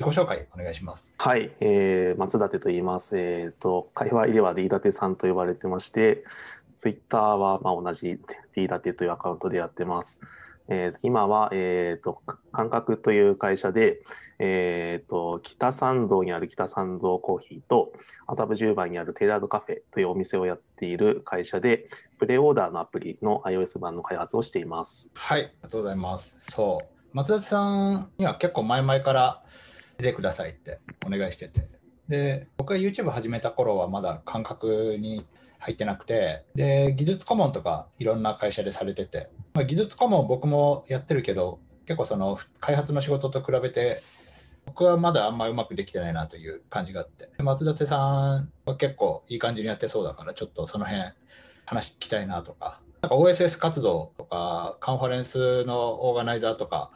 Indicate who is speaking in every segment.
Speaker 1: 自己紹介お願いします。
Speaker 2: はい、えー、松立と言います。えっ、ー、と、会話では D 立さんと呼ばれてまして、ツイッターはまあ同じ D 立というアカウントでやってます。えー、今は、えーと、感覚という会社で、えーと、北参道にある北参道コーヒーと麻布十番にあるテイラードカフェというお店をやっている会社でプレオーダーのアプリの iOS 版の開発をしています。
Speaker 1: はい、ありがとうございます。そう松田さんには結構前々から出てくださいってお願いしてて。で、僕が YouTube 始めた頃はまだ感覚に入ってなくて、で、技術顧問とかいろんな会社でされてて、まあ、技術顧問僕もやってるけど、結構その開発の仕事と比べて、僕はまだあんまりうまくできてないなという感じがあって、松立さんは結構いい感じにやってそうだから、ちょっとその辺話聞きたいなとか、なんか OSS 活動とか、カンファレンスのオーガナイザーとか、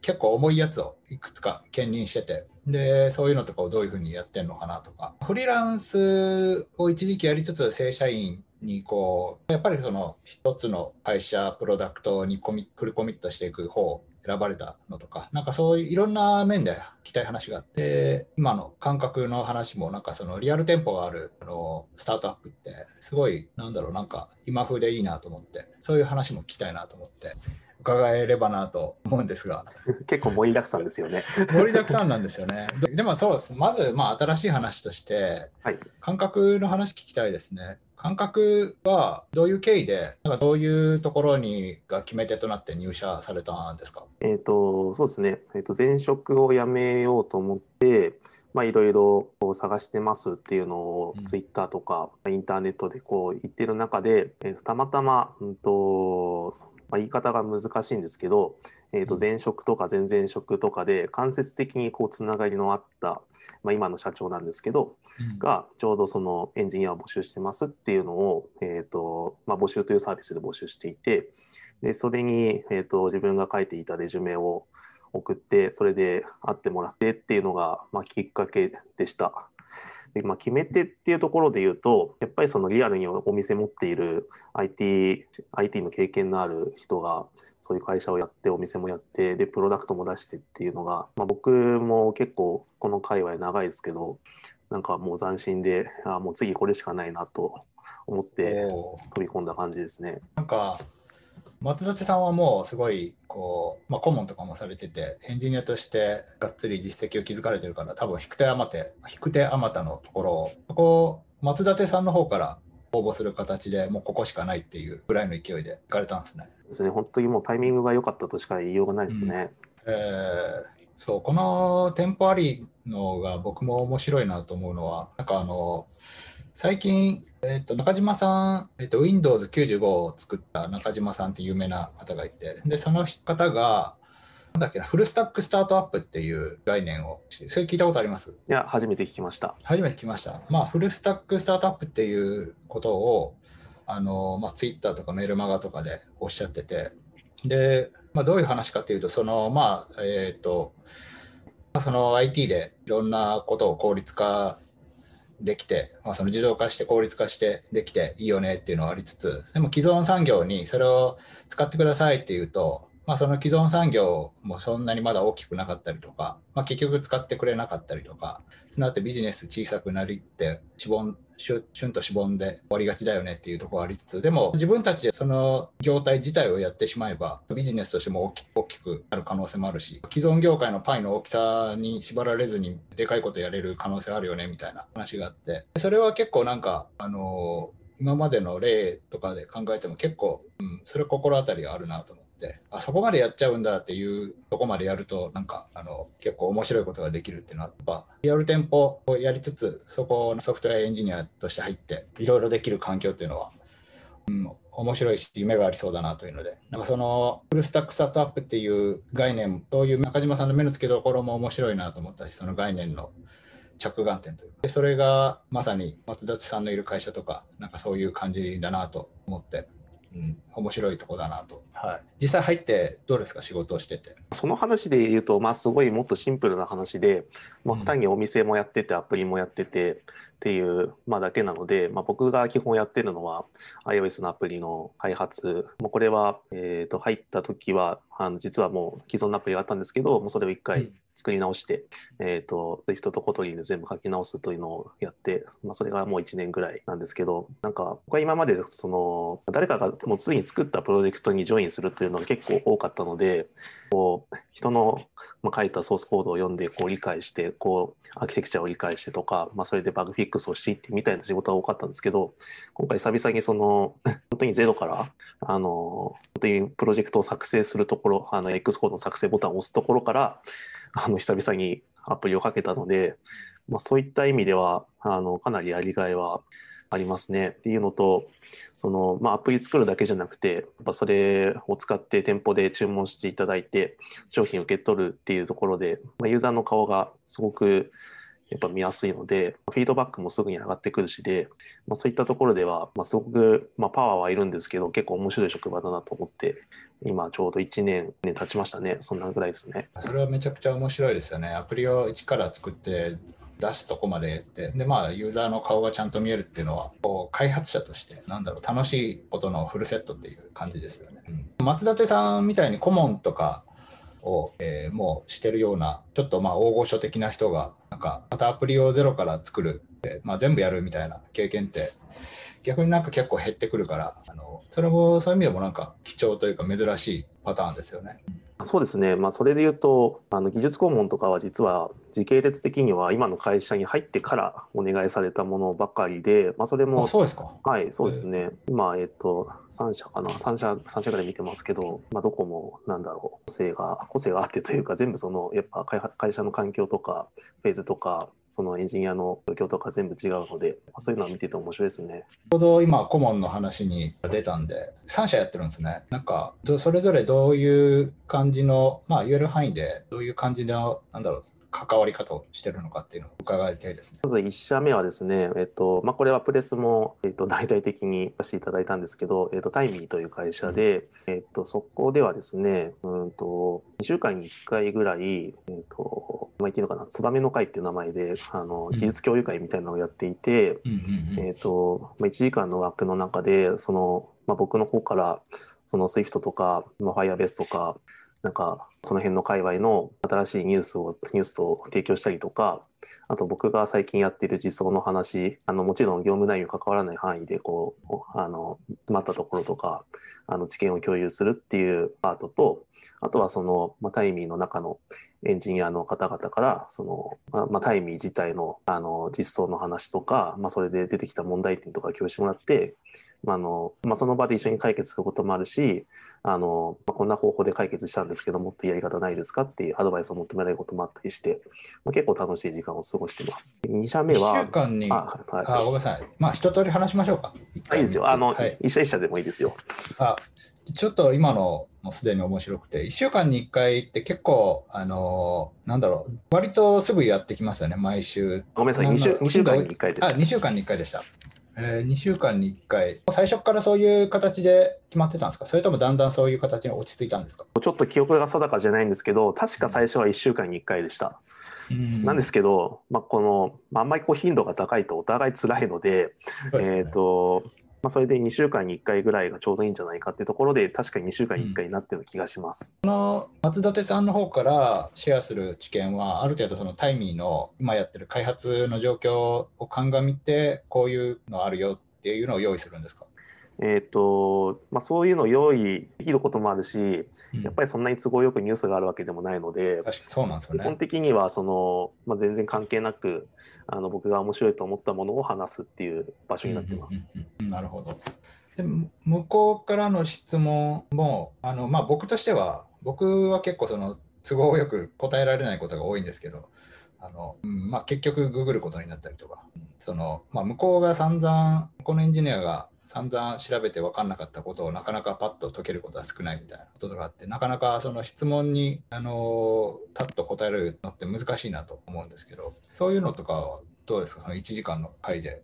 Speaker 1: 結構重いやつをいくつか兼任してて、で、そういうのとかをどういうふうにやってるのかなとか、フリーランスを一時期やりつつ、正社員にこう、やっぱりその一つの会社、プロダクトにコミフルコミットしていく方選ばれたのとか、なんかそういういろんな面で聞きたい話があって、今の感覚の話も、なんかそのリアル店舗があるあのスタートアップって、すごい、なんだろう、なんか今風でいいなと思って、そういう話も聞きたいなと思って、伺えればなと思うんですが。
Speaker 2: 結構盛りだくさんですよね。
Speaker 1: 盛りだくさんなんですよね。でもそうです。まず、まあ、新しい話として、はい、感覚の話聞きたいですね。感覚はどういう経緯で、なんかどういうところにが決め手となって入社されたんですか？
Speaker 2: えっ、と、そうですね。えっ、ー、と、前職を辞めようと思って、まあ、いろいろ探してますっていうのをツイッターとかインターネットでこう言ってる中で、えー、たまたま、うんとまあ、言い方が難しいんですけど、えー、と前職とか前々職とかで間接的にこうつながりのあった、まあ、今の社長なんですけど、うん、がちょうどそのエンジニアを募集してますっていうのを、えーとまあ、募集というサービスで募集していてでそれに、えーと、自分が書いていたレジュメを送ってそれで会ってもらってっていうのが、まあ、きっかけでした。で、まあ、決め手っていうところで言うと、やっぱりそのリアルにお店持っている IT、IT の経験のある人が、そういう会社をやって、お店もやって、で、プロダクトも出してっていうのが、まあ、僕も結構この界隈長いですけど、なんかもう斬新で、あもう次これしかないなと思って飛び込んだ感じですね。
Speaker 1: なんか松立さんはもうすごいこう、まあ、顧問とかもされててエンジニアとしてがっつり実績を築かれてるから多分引く手あまて引く手あまたのところをそこ松立さんの方から応募する形でもうここしかないっていうぐらいの勢いで行かれたんですね。
Speaker 2: ですね本当にもうタイミングが良かったとしか言いようがないですね。
Speaker 1: うん、えー、そうこの店舗ありのが僕も面白いなと思うのはなんかあの最近、えーと、中島さん、えーと、Windows95 を作った中島さんって有名な方がいて、でその方が、なんだっけな、フルスタックスタートアップっていう概念を、それ聞いたことあります？
Speaker 2: いや、初めて聞きました。
Speaker 1: 初めて聞きました。まあ、フルスタックスタートアップっていうことを、あのまあ、ツイッターとかメールマガとかでおっしゃってて、で、まあ、どういう話かっていうと、その、まあ、えっ、ー、と、その IT でいろんなことを効率化できて、まあ、その自動化して効率化してできていいよねっていうのはありつつでも既存産業にそれを使ってくださいっていうとまあ、その既存産業もそんなにまだ大きくなかったりとか、まあ、結局使ってくれなかったりとか、その後ビジネス小さくなりってしぼん、しゅしゅんとしぼんで終わりがちだよねっていうところありつつ、でも自分たちでその業態自体をやってしまえば、ビジネスとしても大き大きくなる可能性もあるし、既存業界のパイの大きさに縛られずにでかいことやれる可能性あるよねみたいな話があって、それは結構なんか、あの今までの例とかで考えても結構、うん、それ心当たりがあるなと思って。あそこまでやっちゃうんだっていうとこまでやるとなんかあの結構面白いことができるっていうのはやっぱリアル店舗をやりつつそこのソフトウェアエンジニアとして入っていろいろできる環境っていうのは、うん、面白いし夢がありそうだなというのでなんかそのフルスタックスタートアップっていう概念そういう中島さんの目の付けどころも面白いなと思ったしその概念の着眼点というでそれがまさに松立さんのいる会社とかなんかそういう感じだなと思って。うん、面白いとこだなと、はい、実際入ってどうですか？仕事をしてて。
Speaker 2: その話で言うと、まあ、すごいもっとシンプルな話で、まあ、単にお店もやっててアプリもやっててっていう、まあ、だけなので、まあ、僕が基本やってるのは iOS のアプリの開発。もうこれは、えー、と入った時はあの実はもう既存のアプリがあったんですけどもうそれを一回作り直して、えっ、と、えーと Kotlin で全部書き直すというのをやって、まあ、それがもう1年ぐらいなんですけど、なんか、僕は今まで、その、誰かがもうすでに作ったプロジェクトにジョインするっていうのが結構多かったので、こう、人の、書いたソースコードを読んで、こう、理解して、こう、アーキテクチャを理解してとか、まあ、それでバグフィックスをしていってみたいな仕事が多かったんですけど、今回久々にその、本当にゼロから、あの、本当にプロジェクトを作成するところ、あの、X コードの作成ボタンを押すところから、あの、久々にアプリをかけたので、まあ、そういった意味では、あの、かなりやりがいはありますね。っていうのと、その、まあ、アプリ作るだけじゃなくて、やっぱそれを使って店舗で注文していただいて、商品を受け取るっていうところで、まあ、ユーザーの顔がすごくやっぱ見やすいので、フィードバックもすぐに上がってくるしで、まあ、そういったところでは、まあ、すごく、まあ、パワーはいるんですけど、結構面白い職場だなと思って、今ちょうど1年、年経ちましたね。そんなぐらいですね。
Speaker 1: それはめちゃくちゃ面白いですよね。アプリを一から作って出すとこまでって、で、まあ、ユーザーの顔がちゃんと見えるっていうのは、こう開発者として、なんだろう、楽しいことのフルセットっていう感じですよね。うん、松立さんみたいに顧問とか、を、えー、もうしてるようなちょっとまあ大御所的な人がかまたアプリをゼロから作る、まあ、全部やるみたいな経験って逆になんか結構減ってくるからあのそれもそういう意味でもなんか貴重というか珍しいパターンですよね。
Speaker 2: そうですね、まあ、それで言うとあの技術顧問とかは実は時系列的には今の会社に入ってからお願いされたものばかりで、まあ、それも
Speaker 1: そうですか。
Speaker 2: はいそうですね、今、えっと、3社かな。3社 ,3 社ぐらい見てますけど、まあ、どこもなんだろう個性が個性があってというか全部そのやっぱ会社の環境とかフェーズとかそのエンジニアの状況とか全部違うので、まあ、そういうのを見てて面白いですね。
Speaker 1: ちょうど今顧問の話に出たんで3社やってるんですね。なんかそれぞれどういう感じのまあ言える範囲でどういう感じのなんだろう関わり方をしてるのかっていうのを伺いたいですね。
Speaker 2: まず1社目はですね、えっとまあ、これはプレスも、えっと、大々的に させていただいたんですけど、えっと、タイミーという会社で、うん、えっと、そこではですね、うんと、2週間に1回ぐらい、えっと、まあ、言っていいのかな、ツバメの会っていう名前で、あの技術共有会みたいなのをやっていて、えっと、まあ、1時間の枠の中で、その、まあ、僕の方から、その Swift とか、Firebase とか、なんかその辺の界隈の新しいニュースをニュースを提供したりとかあと僕が最近やっている実装の話あのもちろん業務内容に関わらない範囲でこうあの詰まったところとかあの知見を共有するっていうパートとあとはその、まあ、タイミーの中のエンジニアの方々からその、まあ、タイミー自体のあの実装の話とか、まあ、それで出てきた問題点とか共有してもらって、まあのまあ、その場で一緒に解決することもあるしあの、まあ、こんな方法で解決したんですけどもっとやり方ないですかっていうアドバイスを求められることもあったりして、まあ、結構楽しい時間を過ごしてます。2社目は。
Speaker 1: 1週間に、
Speaker 2: あ、はい、
Speaker 1: あごめんなさい。まあ、一通り話しましょうか。
Speaker 2: いいですよ。あの、はい、一社一社でもいいですよ。
Speaker 1: あちょっと今のもうすでに面白くて、1週間に1回って結構、あのー、なんだろう、割とすぐやってきますよね、毎週。
Speaker 2: ごめんなさい、2週 ,2 週間に1回です。
Speaker 1: あ、2週間に1回でした。えー、2週間に1回、最初からそういう形で決まってたんですか？それともだんだんそういう形に落ち着いたんですか？
Speaker 2: ちょっと記憶が定かじゃないんですけど、確か最初は1週間に1回でした。うん、なんですけど、まあ、この、まあんまりこう頻度が高いとお互い辛いので、でね、えっ、ー、と、まあ、それで2週間に1回ぐらいがちょうどいいんじゃないかっていうところで、確かに2週間に1回になってる気がします。
Speaker 1: こ、うん、の松立さんの方からシェアする知見は、ある程度そのタイミーの今やってる開発の状況を鑑みて、こういうのあるよっていうのを用意するんですか？
Speaker 2: えーとまあ、そういうのを用意できることもあるし、うん、やっぱりそんなに都合よくニュースがあるわけでもないので、
Speaker 1: そうなんですよね、
Speaker 2: 基本的にはその、まあ、全然関係なくあの僕が面白いと思ったものを話すっていう場所になってます。
Speaker 1: なるほど。で向こうからの質問もあの、まあ、僕としては僕は結構その都合よく答えられないことが多いんですけどあの、うんまあ、結局ググることになったりとか。その、まあ、向こうが散々このエンジニアが散々調べて分かんなかったことをなかなかパッと解けることは少ないみたいなことがあってなかなかその質問にあのパッと答えるのって難しいなと思うんですけどそういうのとかはどうですか？その1時間の回で。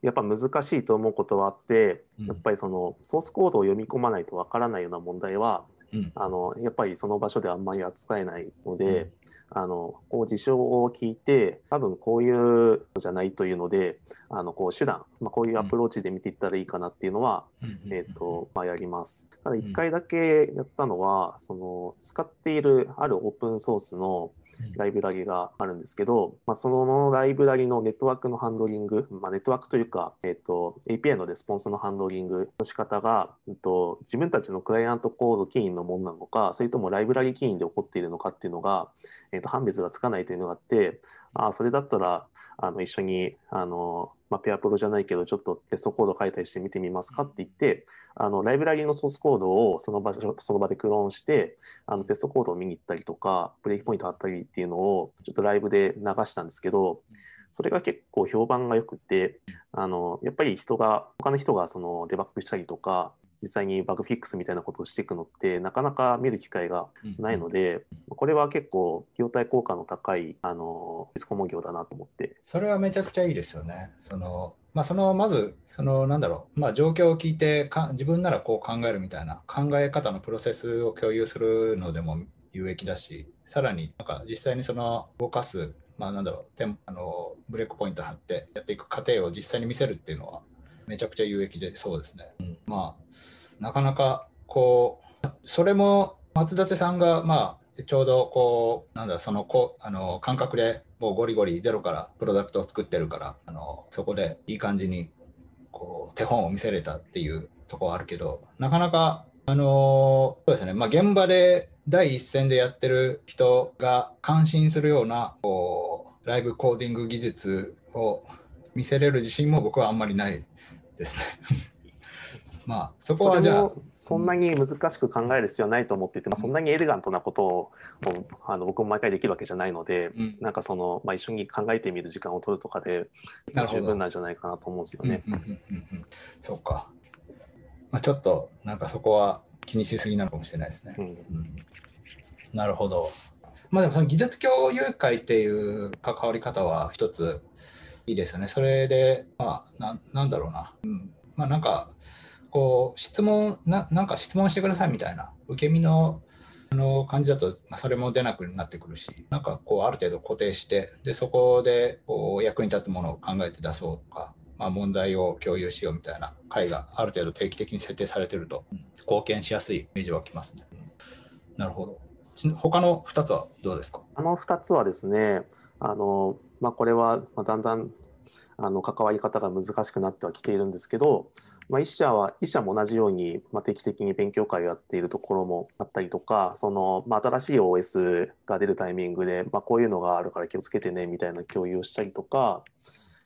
Speaker 2: やっぱ難しいと思うことはあって、うん、やっぱりそのソースコードを読み込まないとわからないような問題は、うん、あのやっぱりその場所であんまり扱えないので、うんあのこう事象を聞いて多分こういうのじゃないというのであのこう手段、まあ、こういうアプローチで見ていったらいいかなっていうのは、えーとまあ、やります。ただ1回だけやったのは、その使っているあるオープンソースのライブラリがあるんですけど、まあ、そのライブラリのネットワークのハンドリング、まあ、ネットワークというか、えーと、API のレスポンスのハンドリングの仕方が、えーと、自分たちのクライアントコード起因のものなのか、それともライブラリ起因で起こっているのかっていうのが、えーと、判別がつかないというのがあって、ああ、それだったらあの一緒にあの、まあ、ペアプロじゃないけど、ちょっとテストコード書いたりして見てみますかって言って、あのライブラリのソースコードをその場所その場でクローンして、あのテストコードを見に行ったりとか、ブレーキポイントあったりっていうのをちょっとライブで流したんですけど、それが結構評判が良くて、あのやっぱり人が、他の人がそのデバッグしたりとか、実際にバグフィックスみたいなことをしていくのってなかなか見る機会がないので、これは結構費用対効果の高いあのリスコモ業だなと思って。
Speaker 1: それはめちゃくちゃいいですよね。そのまあ、そのまずそのなんだろう、まあ、状況を聞いてか自分ならこう考えるみたいな考え方のプロセスを共有するのでも有益だしさらになんか実際にその動かす、まあ、なんだろうあのブレイクポイント貼ってやっていく過程を実際に見せるっていうのはめちゃくちゃ有益でそうですね。うん、まあなかなかこうそれも松立さんがまあちょうどこうなんだそのこあの感覚でもうゴリゴリゼロからプロダクトを作ってるからあのそこでいい感じにこう手本を見せれたっていうとこはあるけどなかなかあのそうですねまあ現場で第一線でやってる人が感心するようなこうライブコーディング技術を見せれる自信も僕はあんまりないですね。まあそこはじゃあ
Speaker 2: そんなに難しく考える必要はないと思っていて、まあ、そんなにエレガントなことをあの僕も毎回できるわけじゃないので、うん、なんかその、まあ、一緒に考えてみる時間を取るとかで十分なんじゃないかなと思うんですよね。
Speaker 1: そうか、まあ、ちょっとなんかそこは気にしすぎなのかもしれないですね。うんうん、なるほど。まあでもその技術共有会っていう関わり方は一ついいですよね。それで、まあ、ななんだろうな。うん、まあなんかこう質問な、なんか質問してくださいみたいな、受け身のあの感じだと、まあ、それも出なくなってくるし、なんかこう、ある程度固定して、でそこでこう役に立つものを考えて出そうとか、まあ、問題を共有しようみたいな会がある程度定期的に設定されてると、貢献しやすいイメージはきますね。なるほど。他の2つはどうですか？
Speaker 2: あの2つはですね、あのまあ、これはだんだんあの関わり方が難しくなってはきているんですけど、まあ、一社は一社も同じように、まあ、定期的に勉強会をやっているところもあったりとかその、まあ、新しい OS が出るタイミングで、まあ、こういうのがあるから気をつけてねみたいな共有をしたりとか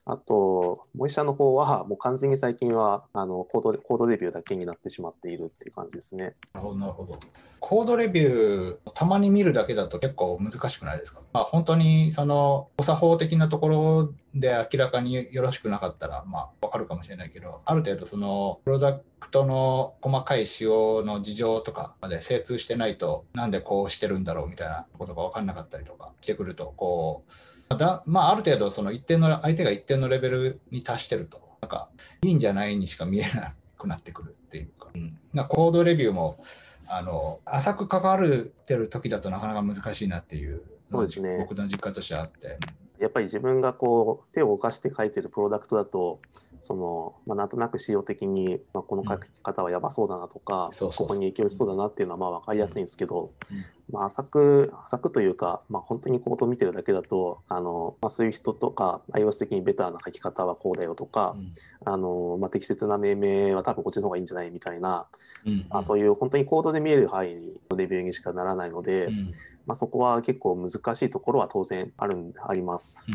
Speaker 2: あともう一社の方はもう完全に最近はあのコードコードレビューだけになってしまっているっていう感じですね。
Speaker 1: なるほどなるほど。コードレビューたまに見るだけだと結構難しくないですか、まあ、本当にその誤作法的なところで明らかによろしくなかったらまあ分かるかもしれないけどある程度そのプロダクトの細かい仕様の事情とかまで精通してないとなんでこうしてるんだろうみたいなことが分かんなかったりとかしてくるとこうだまあある程度その一定の相手が一定のレベルに達してると。なんかいいんじゃないにしか見えなくなってくるっていうか,、うん、なコードレビューもあの浅く関わるてる時だとなかなか難しいなっていう
Speaker 2: そうですね。
Speaker 1: 僕の実家としてあって。
Speaker 2: やっぱり自分がこう手を動かして書いてるプロダクトだとその、まあ、なんとなく仕様的に、まあ、この書き方はやばそうだなとか、ここに影響しそうだなっていうのはまあ分かりやすいんですけど、うん、まあ、浅く浅くというか、まあ、本当にコードを見てるだけだとあの、まあ、そういう人とか iOS 的にベターな書き方はこうだよとか、うん、あのまあ、適切な命名は多分こっちの方がいいんじゃないみたいな、うんうん、あそういう本当にコードで見える範囲のレビューにしかならないので、うん、まあ、そこは結構難しいところは当然あるあります。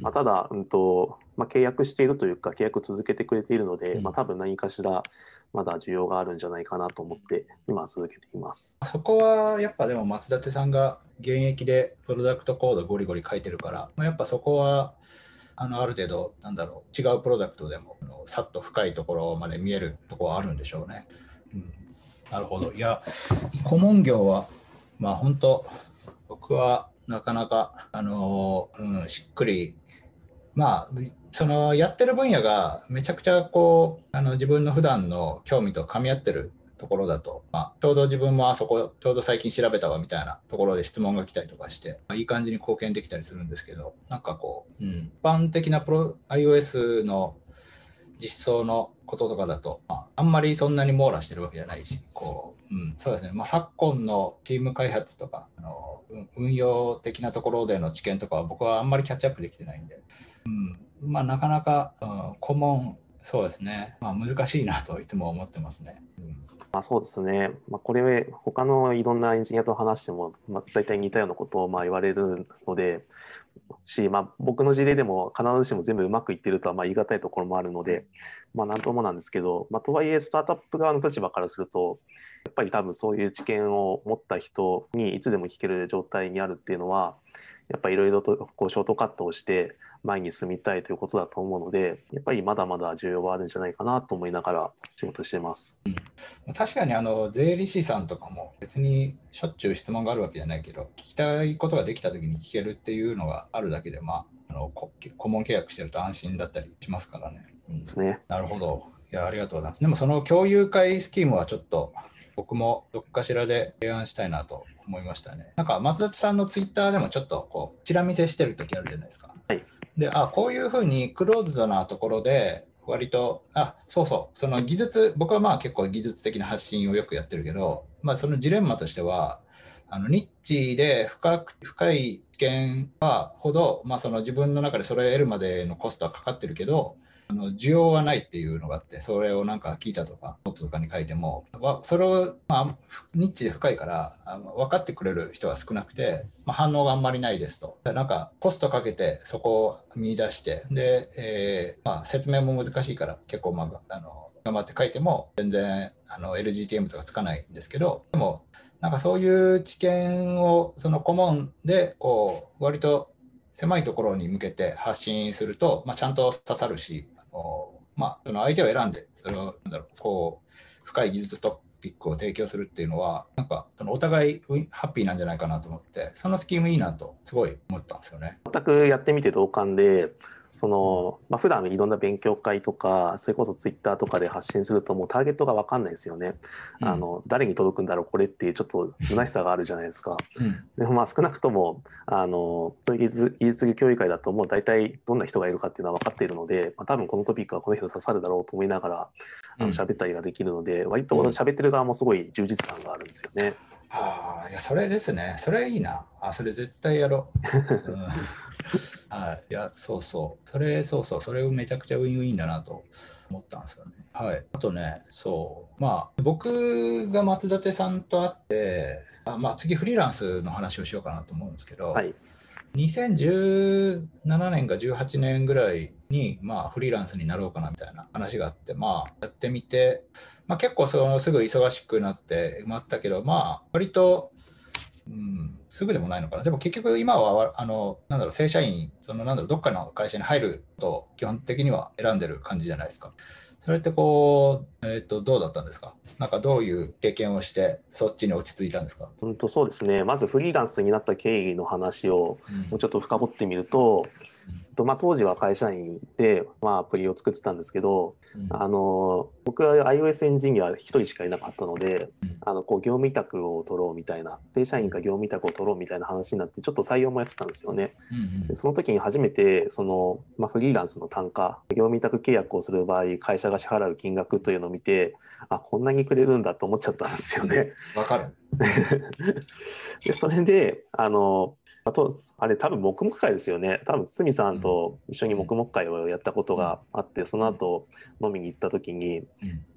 Speaker 2: まあ、ただ、うんとまあ、契約しているというか契約続けてくれているので、うん、まあ、多分何かしらまだ需要があるんじゃないかなと思って今続けています
Speaker 1: そこはやっぱでも松立さんが現役でプロダクトコードゴリゴリ書いてるから、まあ、やっぱそこはあのある程度なんだろう違うプロダクトでもさっと深いところまで見えるところはあるんでしょうね。うん、なるほどいや顧問業はまあ本当僕はなかなか、あのうん、しっくり、まあ、そのやってる分野がめちゃくちゃこうあの自分の普段の興味と噛み合ってるところだと、まあ、ちょうど自分もあそこちょうど最近調べたわみたいなところで質問が来たりとかして、まあ、いい感じに貢献できたりするんですけどなんかこう、うん、一般的なプロ iOS の実装のこととかだと、まあ、あんまりそんなに網羅してるわけじゃないし、こう、うん、そうですね、まあ、昨今のチーム開発とか、あの運用的なところでの知見とかは僕はあんまりキャッチアップできてないんで、うん、まあ、なかなか、うん、顧問、そうですね、まあ、難しいなといつも思ってますね。うん。
Speaker 2: まあ、そうですね、まあ、これ、他のいろんなエンジニアと話しても、まあ、大体似たようなことをまあ言われるので、し、まあ、僕の事例でも必ずしも全部うまくいってるとはまあ言い難いところもあるので、まあ、なんともなんですけど、まあ、とはいえスタートアップ側の立場からするとやっぱり多分そういう知見を持った人にいつでも聞ける状態にあるっていうのはやっぱりいろいろとこうショートカットをして前に進みたいということだと思うのでやっぱりまだまだ需要はあるんじゃないかなと思いながら仕事してます、
Speaker 1: うん、確かにあの税理士さんとかも別にしょっちゅう質問があるわけじゃないけど聞きたいことができた時に聞けるっていうのがあるだけでまああの顧問契約してると安心だったりしますからね。
Speaker 2: うん、ですね。
Speaker 1: なるほど。いや、ありがとうございます。でもその共有会スキームはちょっと僕もどっかしらで提案したいなと思いましたね。なんか松立さんのツイッターでもちょっとこう、チラ見せしてる時あるじゃないですか。
Speaker 2: はい。
Speaker 1: で、あ、こういうふうにクローズドなところで、割と、あ、そうそう、その技術、僕はまあ結構技術的な発信をよくやってるけど、まあそのジレンマとしては、あのニッチで深く深い知見はほど、まあ、その自分の中でそれを得るまでのコストはかかってるけど、あの需要はないっていうのがあってそれをなんか聞いたとかノートとかに書いてもそれを、まあ、ニッチで深いからあの分かってくれる人は少なくて、まあ、反応があんまりないですと。なんかコストかけてそこを見出してで、えー、まあ、説明も難しいから結構、まあ、あの頑張って書いても全然あの LGTM とかつかないんですけどでもなんかそういう知見をその顧問でこう割と狭いところに向けて発信すると、まあ、ちゃんと刺さるしまあ、その相手を選んで、それを、なんだろう、こう、深い技術トピックを提供するっていうのは、なんか、そのお互いハッピーなんじゃないかなと思って、そのスキームいいなと、すごい思ったんですよね。
Speaker 2: 全くやってみて同感で、その、まあ、普段いろんな勉強会とか、それこそツイッターとかで発信すると、もうターゲットが分かんないですよね。うん、あの誰に届くんだろう、これっていうちょっと虚しさがあるじゃないですか。うん、でもまあ少なくとも、あの技術技術教育会だと、もう大体どんな人がいるかっていうのは分かっているので、まあ、多分このトピックはこの人刺さるだろうと思いながら、あの喋ったりができるので、割と喋ってる側もすごい充実感があるんですよね。
Speaker 1: はあ、いや、それですね。それいいな。あ、それ絶対やろう。うん はい、いや、そうそう。それ、そうそう。それめちゃくちゃウィンウィンだなと思ったんですよね。はい。あとね、そう。まあ、僕が松立さんと会って、あまあ、次フリーランスの話をしようかなと思うんですけど、
Speaker 2: はい、
Speaker 1: 2017年か18年ぐらいに、まあ、フリーランスになろうかなみたいな話があって、まあ、やってみて、まあ、結構そのすぐ忙しくなって埋まったけど、まあ、割とうん、すぐでもないのかな。でも結局今は、あの、なんだろう、正社員、そのなんだろう、どっかの会社に入ると基本的には選んでる感じじゃないですか。それってこう、えっ、ー、と、どうだったんですか？なんかどういう経験をして、そっちに落ち着いたんですか？
Speaker 2: うんとそうですね。まずフリーランスになった経緯の話をもうちょっと深掘ってみると、とまあ、当時は会社員で、まあ、アプリを作ってたんですけど、うん、あの僕は iOS エンジニア1人しかいなかったので、うん、あのこう業務委託を取ろうみたいな正社員か業務委託を取ろうみたいな話になってちょっと採用もやってたんですよね。うんうん、でその時に初めてその、まあ、フリーランスの単価業務委託契約をする場合会社が支払う金額というのを見てあこんなにくれるんだと思っちゃったんですよね。
Speaker 1: わかる
Speaker 2: でそれであのあと、あれ多分黙々会ですよね。多分堤さんと一緒に黙々会をやったことがあって、その後飲みに行った時に、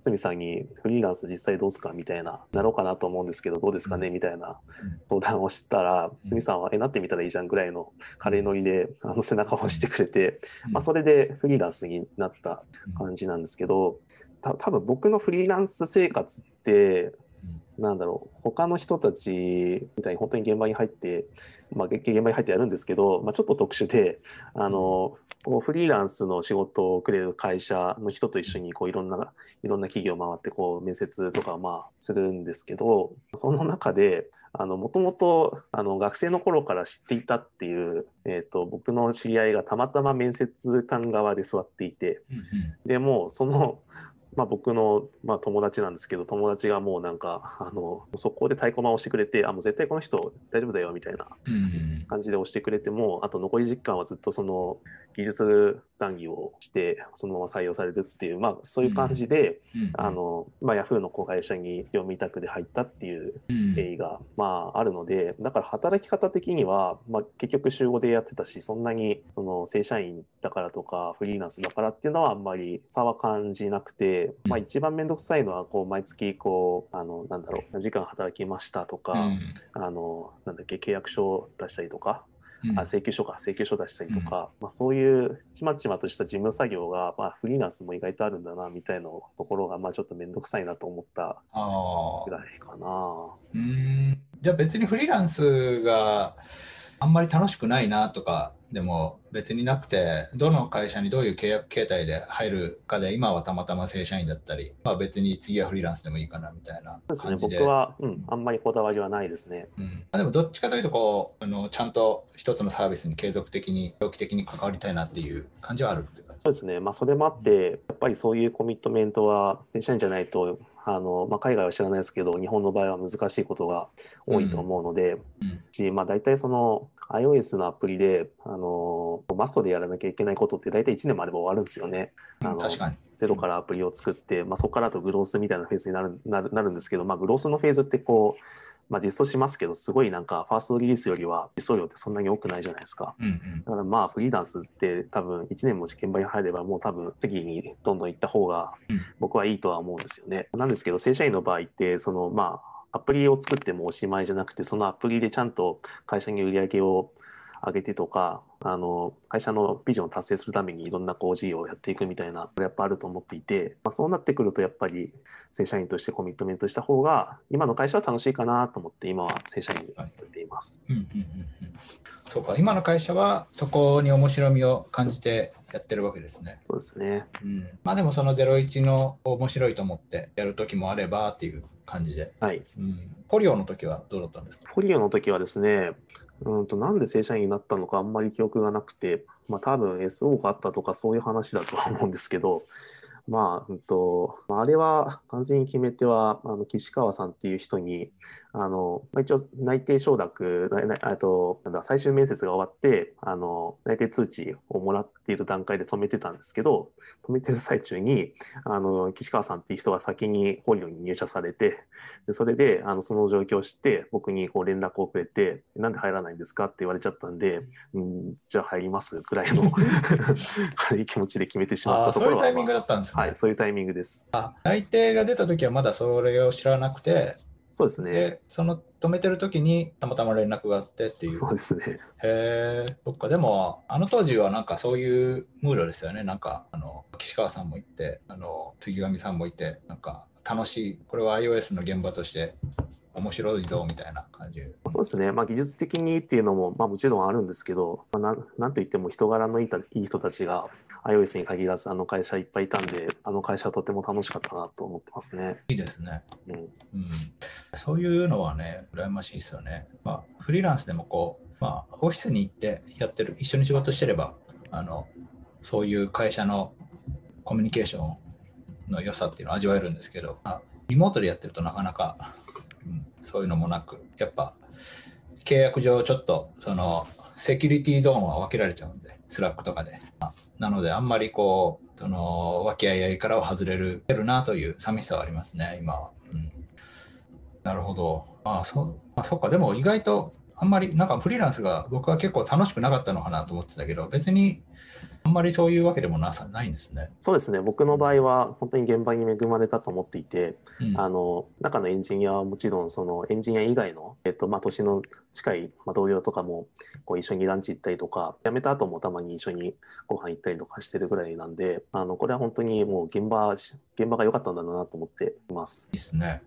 Speaker 2: 堤さんにフリーランス実際どうすかみたいな、なろうかなと思うんですけど、どうですかね？みたいな相談をしたら、堤さんは、え、なってみたらいいじゃんぐらいの軽いノリで、あの背中を押してくれて、まあ、それでフリーランスになった感じなんですけど、た多分僕のフリーランス生活って、なんだろう他の人たちみたいに本当に現場に入って、まあ、現場に入ってやるんですけど、まあ、ちょっと特殊であのフリーランスの仕事をくれる会社の人と一緒にこういろんないろんな企業を回ってこう面接とかまあするんですけどその中でもともと学生の頃から知っていたっていう、えーと、僕の知り合いがたまたま面接官側で座っていて、でもそのまあ、僕の、まあ、友達なんですけど友達がもうなんかあの速攻で太鼓判をしてくれてあもう絶対この人大丈夫だよみたいな感じで押してくれても、あと残り時間はずっとその技術談義をしてそのまま採用されるっていう、まあ、そういう感じで、あのまあ、ヤフーの子会社に業務委託で入ったっていう経緯が、まあ、あるのでだから働き方的には、まあ、結局週5でやってたしそんなにその正社員だからとかフリーランスだからっていうのはあんまり差は感じなくて、まあ、一番面倒くさいのはこう毎月こうあのなんだろう時間働きましたとか、あのなんだっけ契約書を出したりとかうん、あ請求書か請求書出したりとか、うん、まあ、そういうちまちまとした事務作業が、まあ、フリーランスも意外とあるんだなみたいなところが、まあ、ちょっと面倒くさいなと思ったぐらいかな。
Speaker 1: うん。じゃあ別にフリーランスがあんまり楽しくないなとかでも別になくて、どの会社にどういう契約形態で入るかで、今はたまたま正社員だったり、まあ、別に次はフリーランスでもいいかなみたいな感じで。
Speaker 2: でね、僕は、うん、あんまりこだわりはないですね。
Speaker 1: うん、でもどっちかというとこうあの、ちゃんと一つのサービスに継続的に、長期的に関わりたいなっていう感じはある
Speaker 2: そうですね、まあ、それもあって、やっぱりそういうコミットメントは正社員じゃないとあのまあ、海外は知らないですけど日本の場合は難しいことが多いと思うので、うん、まあ、大体その iOS のアプリであのマストでやらなきゃいけないことって大体1年もあれば終わるんですよね。あのゼロからアプリを作って、まあ、そこからあとグロースみたいなフェーズになるなるなるんですけど、まあ、グロースのフェーズってこうまあ、実装しますけど、すごいなんか、ファーストリリースよりは実装量ってそんなに多くないじゃないですか。うんうん、だからまあ、フリーランスって多分、1年もし現場に入れば、もう多分、次にどんどん行った方が、僕はいいとは思うんですよね。うん、なんですけど、正社員の場合って、その、まあ、アプリを作ってもおしまいじゃなくて、そのアプリでちゃんと会社に売り上げを上げてとか、あの会社のビジョンを達成するためにいろんなこう事業をやっていくみたいなやっぱあると思っていて、まあ、そうなってくるとやっぱり正社員としてコミットメントした方が今の会社は楽しいかなと思って今は正社員でやっています。うんうんうんうん
Speaker 1: そうか今の会社はそこに面白みを感じてやってるわけですね。
Speaker 2: そうですね。
Speaker 1: うん、まあでもその01の面白いと思ってやる時もあればっていう感じで。
Speaker 2: はい。
Speaker 1: うん、ポリオの時はどうだったんですか？
Speaker 2: ポリオの時はですね、うんとなんで正社員になったのかあんまり記憶がなくて、まあ、多分 SO があったとかそういう話だとは思うんですけど、まあ、うんと、あれは完全に決め手は、あの岸川さんっていう人に、あの一応内定承諾、あとなんだ最終面接が終わって、あの内定通知をもらっている段階で止めてたんですけど、止めてる最中に、あの岸川さんっていう人が先にホリオに入社されて、でそれであのその状況を知って、僕にこう連絡をくれて、なんで入らないんですかって言われちゃったんで、うん、じゃあ入りますくらいの 軽い気持ちで決めてしまったところは、
Speaker 1: そういうタイミングだったんです
Speaker 2: はい、そういうタイミングです。
Speaker 1: あ内定が出た時はまだそれを知らなくて、
Speaker 2: そうですね。
Speaker 1: その止めてる時にたまたま連絡があってっていう。
Speaker 2: そうですね。
Speaker 1: へえ、そっか、でも、あの当時はなんかそういうムードですよね。なんか、あの、岸川さんもいて、あの、杉上さんもいて、なんか楽しい、これは iOS の現場として面白いぞみたいな感じ
Speaker 2: そうですね、まあ、技術的にっていうのも、まあ、もちろんあるんですけど、まあ、なんなんといっても人柄のいいいい人たちが iOS に限らずあの会社いっぱいいたんで、あの会社はとても楽しかったなと思ってますね。
Speaker 1: いいですね。うん、うん、そういうのはね、羨ましいですよね。まあ、フリーランスでもこう、まあ、オフィスに行ってやってる、一緒に仕事してれば、あのそういう会社のコミュニケーションの良さっていうのを味わえるんですけど、リモートでやってるとなかなかうん、そういうのもなくやっぱ契約上ちょっとそのセキュリティゾーンは分けられちゃうんで Slack とかで。なのであんまりこうその和気あいあいからは外れるなという寂しさはありますね今は、うん、なるほど。あそ,、まあ、そっか。でも意外とあんまりなんかフリーランスが僕は結構楽しくなかったのかなと思ってたけど別にあんまりそういうわけでもなさないんですね。
Speaker 2: そうですね。僕の場合は本当に現場に恵まれたと思っていて、うん、あの中のエンジニアはもちろんそのエンジニア以外のえっとまあ年の近いまあ同僚とかもこう一緒にランチ行ったりとか、辞めた後もたまに一緒にご飯行ったりとかしてるぐらいなんで、あのこれは本当にもう現場現場が良かったんだなと思っています。
Speaker 1: いいですね。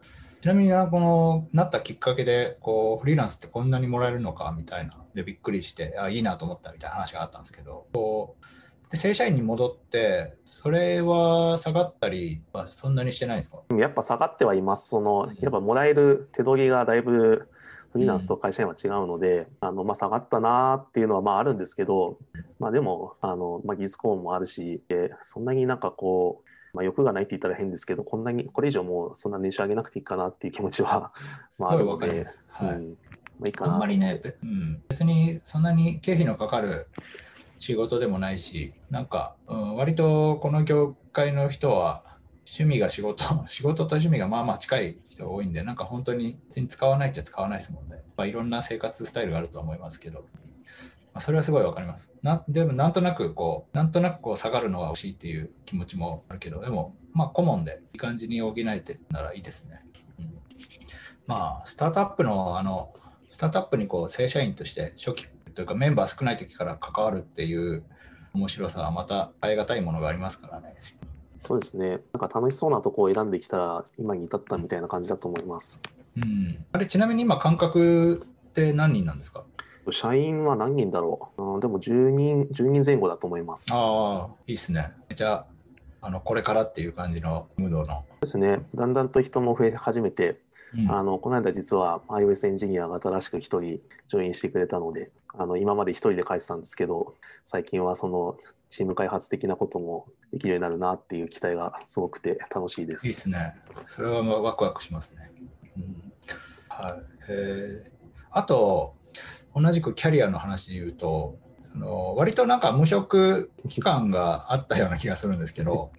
Speaker 1: ちなみにこのなったきっかけでこうフリーランスってこんなにもらえるのかみたいな。でびっくりしてあいいなと思ったみたいな話があったんですけどこうで正社員に戻ってそれは下がったりはそんなにしてないんですか？
Speaker 2: やっぱ下がってはいます。そのやっぱもらえる手取りがだいぶフリーランスと会社員は違うので、うん、あのまあ、下がったなっていうのはまああるんですけど、まあ、でもあの、まあ、技術コーンもあるしそんなになんかこうまあ、欲がないって言ったら変ですけど、こんなに、これ以上もうそんな年収上げなくていいかなっていう気持ちは、まあ、あるので、はい、うん。まあ、いいかな。
Speaker 1: あんまりね、うん、別にそんなに経費のかかる仕事でもないし、なんか、うん、割とこの業界の人は趣味が仕事、仕事と趣味がまあまあ近い人が多いんで、なんか本当に別に使わないっちゃ使わないですもんね。まあ、いろんな生活スタイルがあると思いますけど、まあ、それはすごいわかります。なでもなんとなくこう、なんとなくこう下がるのが欲しいっていう気持ちもあるけど、でもまあ顧問でいい感じに補えてならいいですね。うん、まあ、スタートアップのあの、スタートアップにこう正社員として初期というかメンバー少ない時から関わるっていう面白さはまた変え難いものがありますからね。
Speaker 2: そうですね。なんか楽しそうなとこを選んできたら今に至ったみたいな感じだと思います。
Speaker 1: うん。あれちなみに今感覚って何人なんですか？
Speaker 2: 社員は何人だろう、うん、でも10人 ,10 人前後だと思います。
Speaker 1: ああ、いいっすね。じゃああのこれからっていう感じのムードの。
Speaker 2: ですね。だんだんと人も増え始めて、うん、あのこの間実は iOS エンジニアが新しく1人ジョインしてくれたので、あの今まで1人で書いてたんですけど、最近はそのチーム開発的なこともできるようになるなっていう期待がすごくて楽しいです。
Speaker 1: いいですね。それはワクワクしますね。うん、はい、えあと、同じくキャリアの話で言うと、その割となんか無職期間があったような気がするんですけど、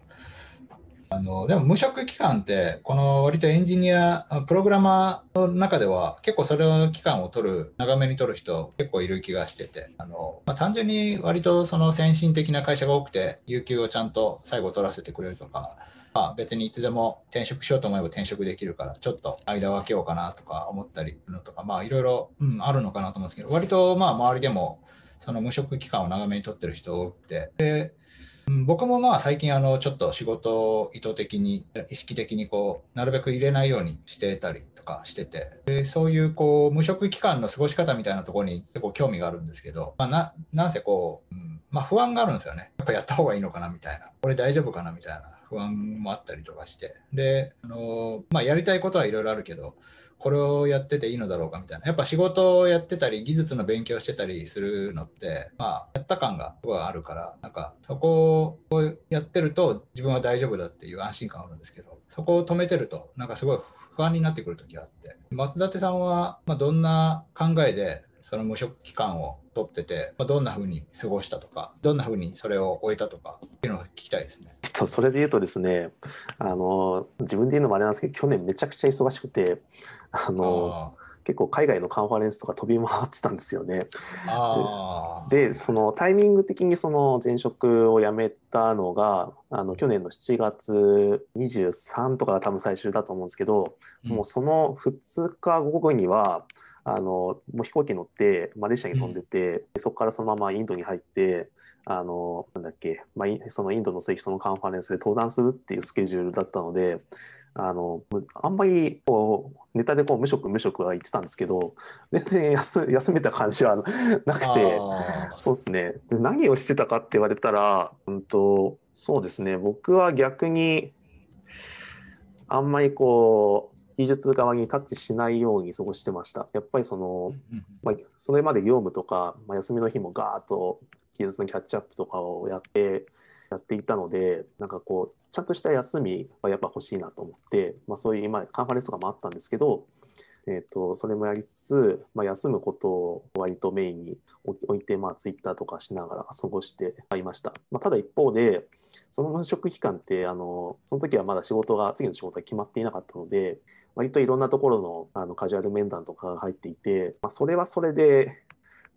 Speaker 1: あのでも無職期間ってこの割とエンジニアプログラマーの中では結構それの期間を取る長めに取る人結構いる気がしててあの、まあ、単純に割とその先進的な会社が多くて有給をちゃんと最後取らせてくれるとか、まあ、別にいつでも転職しようと思えば転職できるからちょっと間を空けようかなとか思ったりのとかまあいろいろ、うん、あるのかなと思うんですけど割とまあ周りでもその無職期間を長めに取ってる人多くて。で僕もまあ最近あのちょっと仕事を意図的に意識的にこうなるべく入れないようにしてたりとかしてて。でそういうこう無職期間の過ごし方みたいなところに結構興味があるんですけど、まあ、ななんせこう、うんまあ、不安があるんですよね。やっぱやった方がいいのかなみたいな。これ大丈夫かなみたいな。不安もあったりとかして。であの、まあ、やりたいことはいろいろあるけどこれをやってていいのだろうかみたいな。やっぱ仕事をやってたり技術の勉強してたりするのってまあやった感がすごいあるからなんかそこをやってると自分は大丈夫だっていう安心感あるんですけどそこを止めてるとなんかすごい不安になってくる時があって。松立さんはまどんな考えでその無職期間を取ってて、まあ、どんなふうに過ごしたとか、どんなふうにそれを終えたとかっていうのを聞きたいですね。
Speaker 2: えっと、それで言うとですね、あの自分で言うのもあれなんですけど、去年めちゃくちゃ忙しくて、あの結構海外のカンファレンスとか飛び回ってたんですよね。でそのタイミング的にその前職を辞めたのがあの去年の7月23とかが多分最終だと思うんですけど、うん、もうその2日後にはあのもう飛行機乗ってマレーシアに飛んでて、うん、そこからそのままインドに入ってあのなんだっけ、まあ、そのインドの政府のカンファレンスで登壇するっていうスケジュールだったのであのあんまりこうネタでこう無職無職は言ってたんですけど全然休休めた感じはなくてそうですね。何をしてたかって言われたら、うんとそうですね。僕は逆にあんまりこう技術側にタッチしないように過ごしてました。やっぱりその、まあ、それまで業務とか、まあ、休みの日もガーッと技術のキャッチアップとかをやってやっていたのでなんかこうちゃんとした休みはやっぱ欲しいなと思って、まあ、そういう今カンファレンスとかもあったんですけど、えーと、それもやりつつ、まあ、休むことを割とメインに置いて、まあ、ツイッターとかしながら過ごしていました。まあ、ただ一方でその無職期間ってあのその時はまだ仕事が次の仕事が決まっていなかったので割といろんなところのあのカジュアル面談とかが入っていて、まあ、それはそれで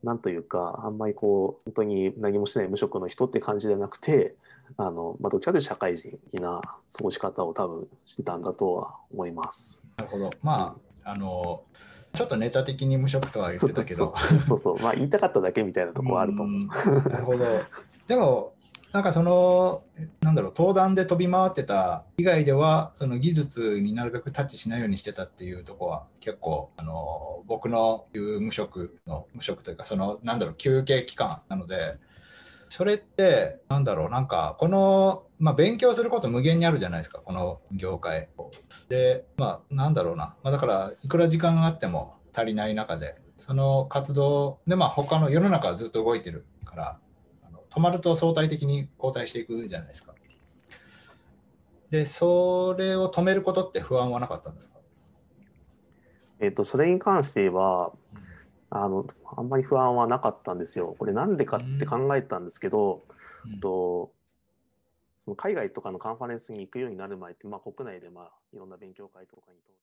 Speaker 2: なんというかあんまりこう本当に何もしない無職の人って感じじゃなくてあの、まあ、どっちかというと社会人的な過ごし方を多分してたんだとは思います。
Speaker 1: なるほどまあ、あのちょっとネタ的に無職とは言ってたけど。
Speaker 2: そうそうまあ言いたかっただけみたいなところはあると思う。
Speaker 1: なるほど。でもなんかその、なんだろう、登壇で飛び回ってた以外では、その技術になるべくタッチしないようにしてたっていうとこは、結構、あの、僕の言う無職の、無職というか、その、なんだろう、休憩期間なので、それって、なんだろう、なんか、この、まあ、勉強すること無限にあるじゃないですか、この業界。で、まあ、なんだろうな、まあ、だから、いくら時間があっても足りない中で、その活動で、まあ、他の世の中はずっと動いてるからあの、止まると相対的に後退していくじゃないですか。で、それを止めることって不安はなかったんですか？
Speaker 2: えっと、それに関しては、あの、あんまり不安はなかったんですよ。これなんでかって考えたんですけど、
Speaker 1: うん
Speaker 2: とその海外とかのカンファレンスに行くようになる前って、まあ、国内でまあいろんな勉強会とかに